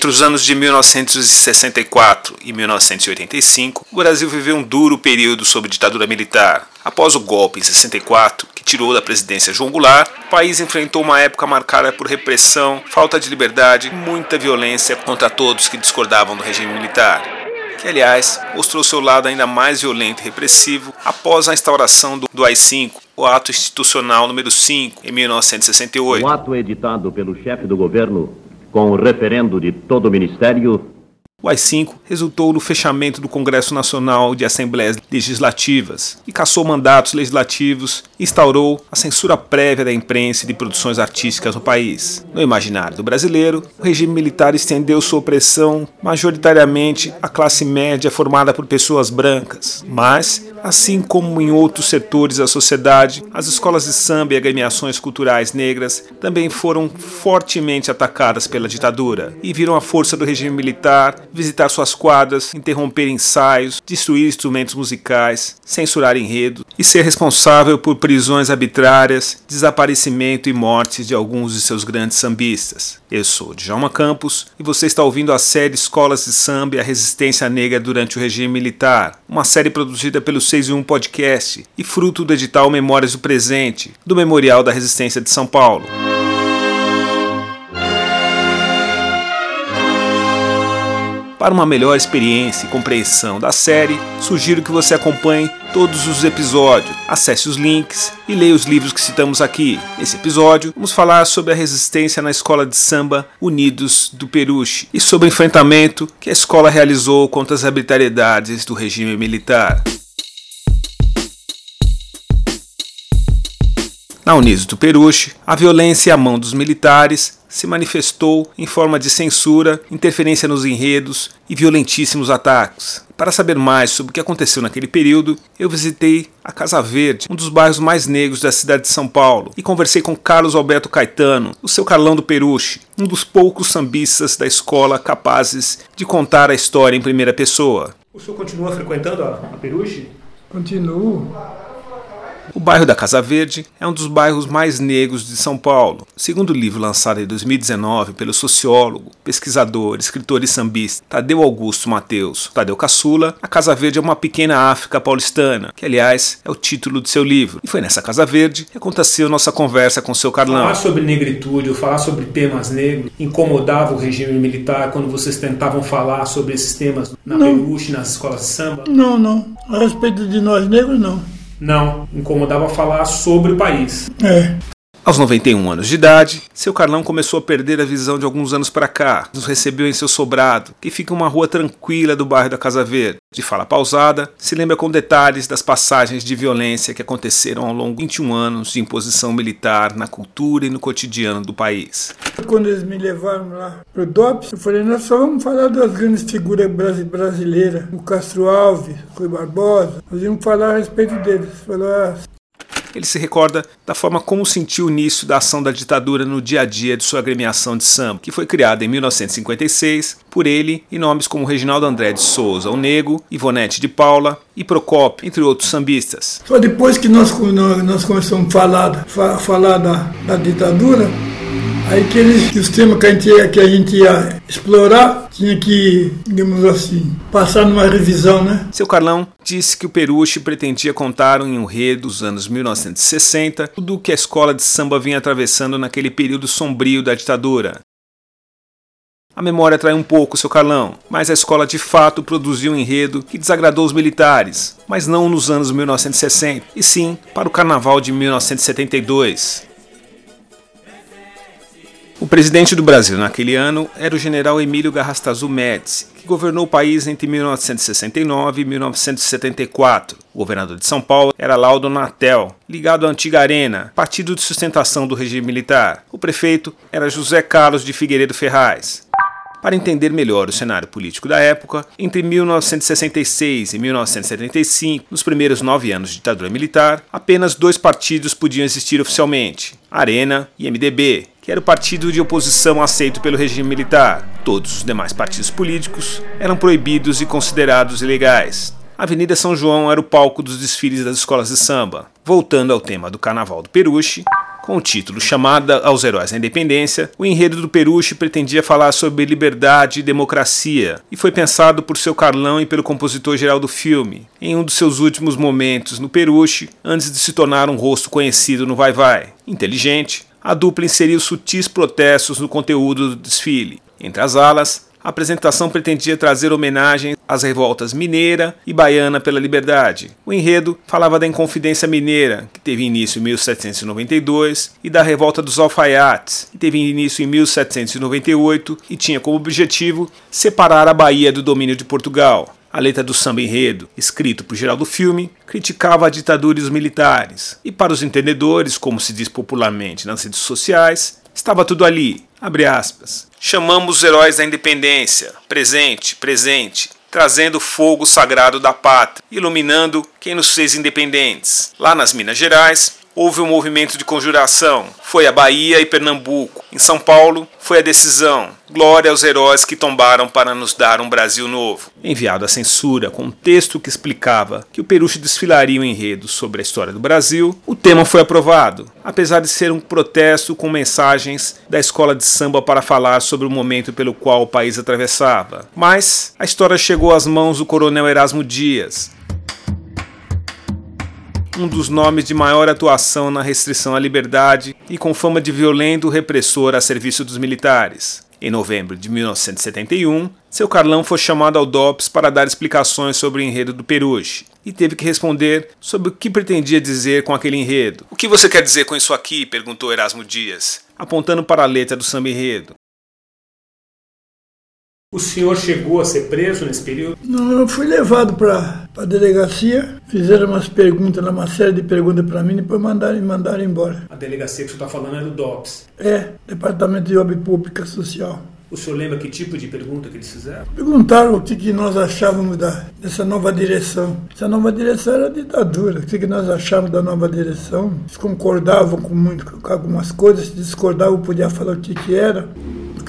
Entre os anos de 1964 e 1985, o Brasil viveu um duro período sob ditadura militar. Após o golpe em 64, que tirou da presidência João Goulart, o país enfrentou uma época marcada por repressão, falta de liberdade e muita violência contra todos que discordavam do regime militar que aliás mostrou seu lado ainda mais violento e repressivo após a instauração do, do AI-5, o Ato Institucional número 5, em 1968. Um ato editado pelo chefe do governo com o referendo de todo o Ministério o AI-5 resultou no fechamento do Congresso Nacional de Assembleias Legislativas e cassou mandatos legislativos e instaurou a censura prévia da imprensa e de produções artísticas no país. No imaginário do brasileiro, o regime militar estendeu sua opressão majoritariamente à classe média formada por pessoas brancas, mas Assim como em outros setores da sociedade, as escolas de samba e agremiações culturais negras também foram fortemente atacadas pela ditadura e viram a força do regime militar visitar suas quadras, interromper ensaios, destruir instrumentos musicais, censurar enredos e ser responsável por prisões arbitrárias, desaparecimento e mortes de alguns de seus grandes sambistas. Eu sou Djalma Campos e você está ouvindo a série Escolas de Samba e a Resistência Negra durante o regime militar, uma série produzida pelo 6 em 1 Podcast e fruto do edital Memórias do Presente, do Memorial da Resistência de São Paulo. Para uma melhor experiência e compreensão da série, sugiro que você acompanhe todos os episódios, acesse os links e leia os livros que citamos aqui. Nesse episódio, vamos falar sobre a resistência na escola de samba Unidos do Peruche e sobre o enfrentamento que a escola realizou contra as arbitrariedades do regime militar. Na do Peruche, a violência à mão dos militares se manifestou em forma de censura, interferência nos enredos e violentíssimos ataques. Para saber mais sobre o que aconteceu naquele período, eu visitei a Casa Verde, um dos bairros mais negros da cidade de São Paulo, e conversei com Carlos Alberto Caetano, o seu Carlão do Peruche, um dos poucos sambistas da escola capazes de contar a história em primeira pessoa. O senhor continua frequentando a, a Peruche? Continuo. O bairro da Casa Verde é um dos bairros mais negros de São Paulo. Segundo o livro lançado em 2019 pelo sociólogo, pesquisador, escritor e sambista Tadeu Augusto Mateus, Tadeu Caçula, a Casa Verde é uma pequena África paulistana, que aliás é o título de seu livro. E foi nessa Casa Verde que aconteceu nossa conversa com seu Carlão. Falar sobre negritude, ou falar sobre temas negros, incomodava o regime militar quando vocês tentavam falar sobre esses temas na Peruche, nas escolas de samba? Não, não. A respeito de nós negros, não. Não, incomodava falar sobre o país. É. Aos 91 anos de idade, seu Carlão começou a perder a visão de alguns anos para cá. Nos recebeu em seu sobrado, que fica uma rua tranquila do bairro da Casa Verde. De fala pausada, se lembra com detalhes das passagens de violência que aconteceram ao longo de 21 anos de imposição militar na cultura e no cotidiano do país. Quando eles me levaram lá pro DOPS, eu falei, nós só vamos falar das grandes figuras brasileiras, o Castro Alves, Rui Barbosa, nós íamos falar a respeito deles. Falou, ah, ele se recorda da forma como sentiu o início da ação da ditadura no dia a dia de sua agremiação de samba, que foi criada em 1956 por ele e nomes como Reginaldo André de Souza, o Nego, Ivonete de Paula e Procopio, entre outros sambistas. Só depois que nós, nós começamos a falar, falar da, da ditadura, Aí que, eles, que os temas que a, gente ia, que a gente ia explorar tinha que, digamos assim, passar numa revisão, né? Seu Carlão disse que o Peruche pretendia contar um enredo dos anos 1960 tudo o que a escola de samba vinha atravessando naquele período sombrio da ditadura. A memória trai um pouco seu Carlão, mas a escola de fato produziu um enredo que desagradou os militares, mas não nos anos 1960, e sim para o carnaval de 1972. O presidente do Brasil naquele ano era o general Emílio Garrastazu Médici, que governou o país entre 1969 e 1974. O governador de São Paulo era Laudo Natel, ligado à antiga Arena, partido de sustentação do regime militar. O prefeito era José Carlos de Figueiredo Ferraz. Para entender melhor o cenário político da época, entre 1966 e 1975, nos primeiros nove anos de ditadura militar, apenas dois partidos podiam existir oficialmente: Arena e MDB, que era o partido de oposição aceito pelo regime militar. Todos os demais partidos políticos eram proibidos e considerados ilegais. A Avenida São João era o palco dos desfiles das escolas de samba. Voltando ao tema do Carnaval do Peruche, com o título Chamada aos Heróis da Independência, o enredo do Peruche pretendia falar sobre liberdade e democracia, e foi pensado por seu Carlão e pelo compositor geral do filme, em um dos seus últimos momentos no Peruche, antes de se tornar um rosto conhecido no Vai Vai. Inteligente, a dupla inseriu sutis protestos no conteúdo do desfile. Entre as alas, a apresentação pretendia trazer homenagem às revoltas mineira e baiana pela liberdade. O enredo falava da Inconfidência Mineira, que teve início em 1792, e da Revolta dos Alfaiates, que teve início em 1798 e tinha como objetivo separar a Bahia do domínio de Portugal. A letra do samba enredo, escrito por geral do filme, criticava a ditadura e os militares. E para os entendedores, como se diz popularmente nas redes sociais, estava tudo ali, abre aspas. Chamamos os heróis da independência, presente, presente, trazendo o fogo sagrado da pátria, iluminando quem nos fez independentes. Lá nas Minas Gerais, houve um movimento de conjuração. Foi a Bahia e Pernambuco. Em São Paulo, foi a decisão. Glória aos heróis que tombaram para nos dar um Brasil novo. Enviado à censura com um texto que explicava que o Peruche desfilaria um enredo sobre a história do Brasil, o tema foi aprovado, apesar de ser um protesto com mensagens da escola de samba para falar sobre o momento pelo qual o país atravessava. Mas a história chegou às mãos do coronel Erasmo Dias, um dos nomes de maior atuação na restrição à liberdade e com fama de violento repressor a serviço dos militares. Em novembro de 1971, seu Carlão foi chamado ao DOPS para dar explicações sobre o enredo do Peruche e teve que responder sobre o que pretendia dizer com aquele enredo. O que você quer dizer com isso aqui? perguntou Erasmo Dias, apontando para a letra do samba enredo. O senhor chegou a ser preso nesse período? Não, eu fui levado para a delegacia, fizeram umas perguntas, uma série de perguntas para mim, e depois mandaram, mandaram embora. A delegacia que você está falando é do DOPS? É, Departamento de Obra Pública Social. O senhor lembra que tipo de pergunta que eles fizeram? Perguntaram o que, que nós achávamos da, dessa nova direção. Essa nova direção era ditadura. O que, que nós achávamos da nova direção? Eles concordavam com, muito, com algumas coisas, se discordavam, podia falar o que, que era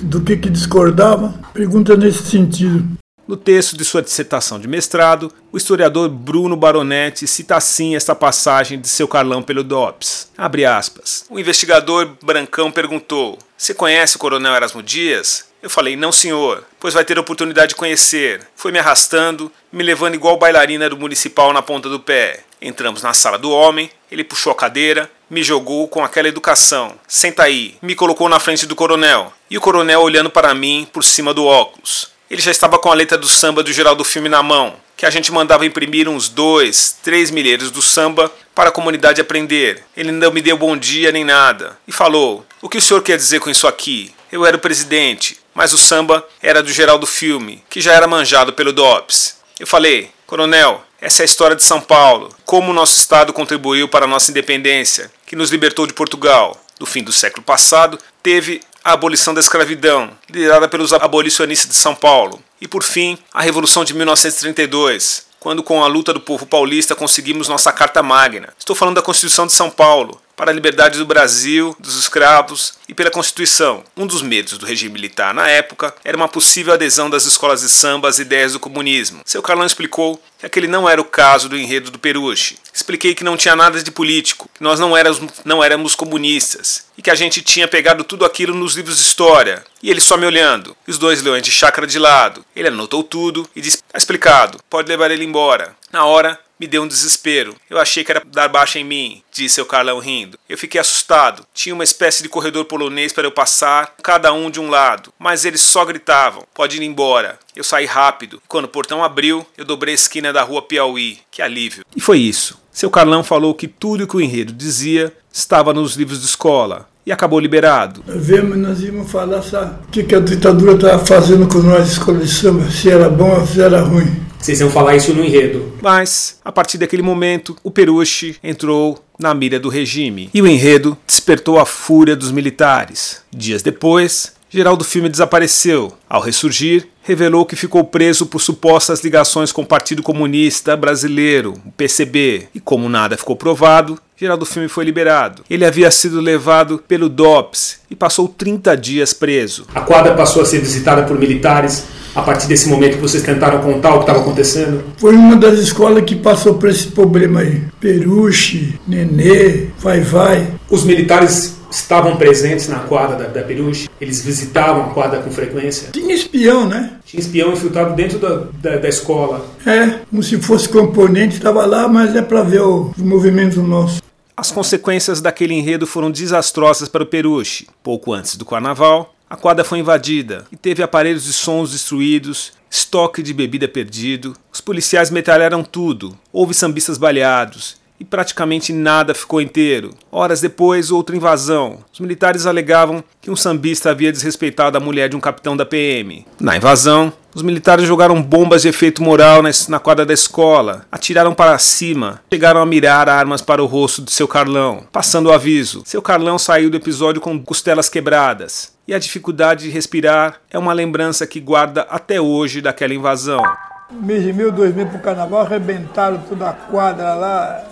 do que, que discordava? Pergunta nesse sentido. No texto de sua dissertação de mestrado, o historiador Bruno Baronetti cita assim esta passagem de seu Carlão pelo DOPS. Abre aspas. O investigador Brancão perguntou: Você conhece o coronel Erasmo Dias? Eu falei, não senhor, pois vai ter oportunidade de conhecer. Foi me arrastando, me levando igual bailarina do municipal na ponta do pé. Entramos na sala do homem, ele puxou a cadeira, me jogou com aquela educação. Senta aí, me colocou na frente do coronel. E o coronel olhando para mim por cima do óculos. Ele já estava com a letra do samba do geral do filme na mão, que a gente mandava imprimir uns dois, três milheiros do samba para a comunidade aprender. Ele não me deu bom dia nem nada. E falou: O que o senhor quer dizer com isso aqui? Eu era o presidente mas o samba era do geral do filme, que já era manjado pelo DOPS. Eu falei, coronel, essa é a história de São Paulo, como o nosso estado contribuiu para a nossa independência, que nos libertou de Portugal. No fim do século passado, teve a abolição da escravidão, liderada pelos abolicionistas de São Paulo, e por fim, a Revolução de 1932, quando com a luta do povo paulista conseguimos nossa Carta Magna. Estou falando da Constituição de São Paulo, para a liberdade do Brasil, dos escravos e pela Constituição. Um dos medos do regime militar na época era uma possível adesão das escolas de samba às ideias do comunismo. Seu Carlão explicou aquele não era o caso do enredo do Peruche. Expliquei que não tinha nada de político, que nós não éramos, não éramos comunistas e que a gente tinha pegado tudo aquilo nos livros de história. E ele só me olhando, os dois leões de chácara de lado. Ele anotou tudo e disse: Está explicado, pode levar ele embora. Na hora, me deu um desespero. Eu achei que era dar baixa em mim, disse o Carlão rindo. Eu fiquei assustado. Tinha uma espécie de corredor polonês para eu passar, cada um de um lado, mas eles só gritavam: pode ir embora. Eu saí rápido. Quando o portão abriu, eu dobrei a esquina da rua Piauí. Que alívio. E foi isso. Seu Carlão falou que tudo o que o enredo dizia estava nos livros de escola e acabou liberado. Vemos, nós íamos falar sabe, o que, que a ditadura estava fazendo com nós, escola de samba, se era bom ou se era ruim. Vocês iam falar isso no enredo. Mas, a partir daquele momento, o Peruche entrou na mira do regime e o enredo despertou a fúria dos militares. Dias depois, Geraldo Filme desapareceu. Ao ressurgir, revelou que ficou preso por supostas ligações com o Partido Comunista Brasileiro, o PCB, e como nada ficou provado, Geraldo Filme foi liberado. Ele havia sido levado pelo DOPS e passou 30 dias preso. A quadra passou a ser visitada por militares a partir desse momento que vocês tentaram contar o que estava acontecendo? Foi uma das escolas que passou por esse problema aí. Peruche, Nenê, Vai Vai. Os militares estavam presentes na quadra da, da Peruche? Eles visitavam a quadra com frequência? Tinha espião, né? Tinha espião infiltrado dentro da, da, da escola? É, como se fosse componente, estava lá, mas é para ver os movimentos nossos. As consequências daquele enredo foram desastrosas para o Peruche. Pouco antes do carnaval, a quadra foi invadida e teve aparelhos de sons destruídos, estoque de bebida perdido. Os policiais metralharam tudo, houve sambistas baleados e praticamente nada ficou inteiro. Horas depois, outra invasão. Os militares alegavam que um sambista havia desrespeitado a mulher de um capitão da PM. Na invasão, os militares jogaram bombas de efeito moral na quadra da escola, atiraram para cima, chegaram a mirar armas para o rosto de seu Carlão, passando o aviso. Seu Carlão saiu do episódio com costelas quebradas. E a dificuldade de respirar é uma lembrança que guarda até hoje daquela invasão. Mês de mil, dois mil para o carnaval, arrebentaram toda a quadra lá,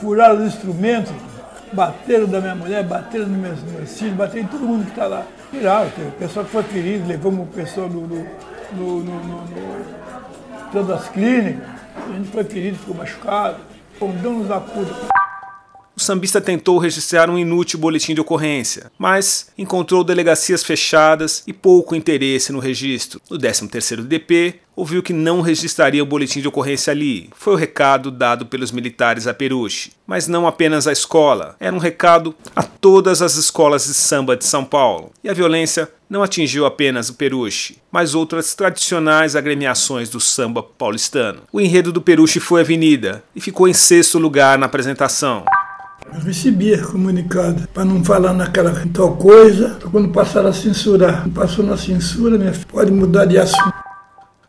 furaram os instrumentos, bateram da minha mulher, bateram nos meus, meus filhos, bateram em todo mundo que está lá. Tiraram, o pessoal que foi ferido, levamos o pessoal no, no, no, no, todas as clínicas, a gente foi ferido, ficou machucado, fomos da puta o sambista tentou registrar um inútil boletim de ocorrência, mas encontrou delegacias fechadas e pouco interesse no registro. No 13º DP, ouviu que não registraria o boletim de ocorrência ali. Foi o recado dado pelos militares a Peruche. Mas não apenas à escola, era um recado a todas as escolas de samba de São Paulo. E a violência não atingiu apenas o Peruche, mas outras tradicionais agremiações do samba paulistano. O enredo do Peruche foi Avenida e ficou em sexto lugar na apresentação. Eu recebia comunicado para não falar naquela tal coisa. Quando passaram a censurar, passou na censura, minha filha, pode mudar de assunto.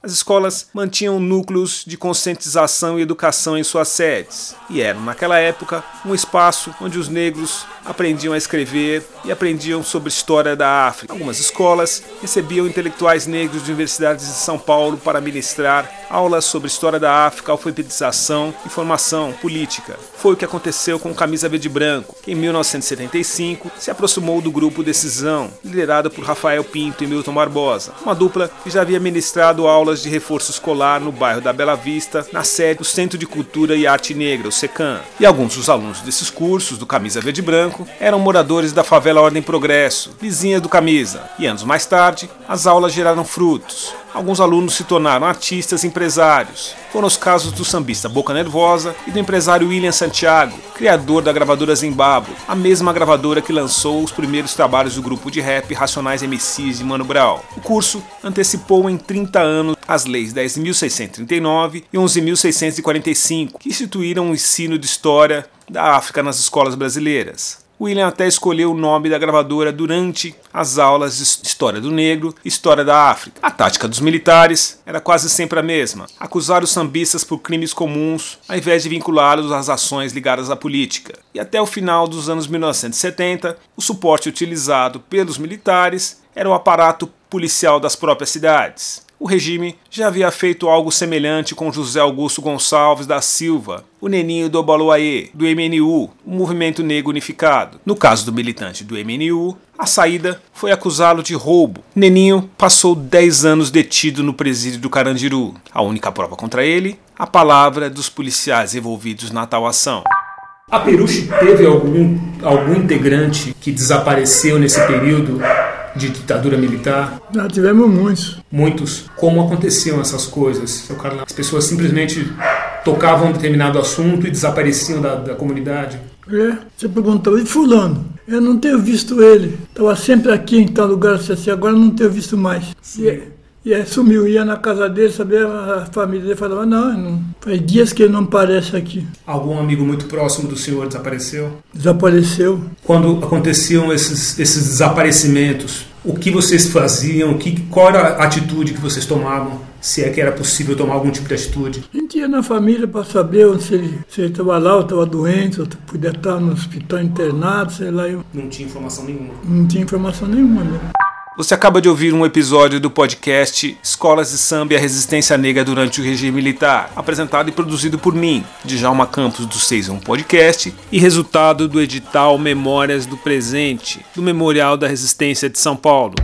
As escolas mantinham núcleos de conscientização e educação em suas sedes, e eram, naquela época, um espaço onde os negros aprendiam a escrever e aprendiam sobre história da África. Algumas escolas recebiam intelectuais negros de universidades de São Paulo para ministrar aulas sobre história da África, alfabetização e formação política. Foi o que aconteceu com Camisa Verde Branco, que em 1975 se aproximou do grupo Decisão, liderado por Rafael Pinto e Milton Barbosa, uma dupla que já havia ministrado aulas de reforço escolar no bairro da Bela Vista, na sede do Centro de Cultura e Arte Negra, o SECAM. E alguns dos alunos desses cursos, do Camisa Verde Branco, eram moradores da favela Ordem Progresso, vizinha do Camisa. E anos mais tarde, as aulas geraram frutos. Alguns alunos se tornaram artistas empresários. Foram os casos do sambista Boca Nervosa e do empresário William Santiago, criador da gravadora Zimbabwe, a mesma gravadora que lançou os primeiros trabalhos do grupo de rap Racionais MCs de Mano Brown. O curso antecipou em 30 anos as leis 10.639 e 11.645, que instituíram o ensino de história da África nas escolas brasileiras. William até escolheu o nome da gravadora durante as aulas de História do Negro e História da África. A tática dos militares era quase sempre a mesma: acusar os sambistas por crimes comuns, ao invés de vinculá-los às ações ligadas à política. E até o final dos anos 1970, o suporte utilizado pelos militares era o aparato policial das próprias cidades o regime já havia feito algo semelhante com José Augusto Gonçalves da Silva, o Neninho do Obaloaê, do MNU, o Movimento Negro Unificado. No caso do militante do MNU, a saída foi acusá-lo de roubo. Neninho passou 10 anos detido no presídio do Carandiru. A única prova contra ele, a palavra dos policiais envolvidos na tal ação. A Peruche teve algum, algum integrante que desapareceu nesse período de ditadura militar? Já tivemos muitos. Muitos. Como aconteciam essas coisas? As pessoas simplesmente tocavam um determinado assunto e desapareciam da, da comunidade? É, você perguntou, e fulano? Eu não tenho visto ele. Estava sempre aqui em tal lugar, assim, agora não tenho visto mais. E, e aí sumiu, ia na casa dele, sabia? A família dele falava, não, não, faz dias que ele não aparece aqui. Algum amigo muito próximo do senhor desapareceu? Desapareceu. Quando aconteciam esses, esses desaparecimentos, o que vocês faziam? Que, qual era a atitude que vocês tomavam? Se é que era possível tomar algum tipo de atitude? A gente ia na família para saber se ele estava lá, ou estava doente, ou podia estar no hospital internado, sei lá. Eu... Não tinha informação nenhuma? Não tinha informação nenhuma, né? Você acaba de ouvir um episódio do podcast Escolas de Samba e a Resistência Negra durante o Regime Militar, apresentado e produzido por mim, Djalma Campos do 61 Podcast, e resultado do edital Memórias do Presente, do Memorial da Resistência de São Paulo.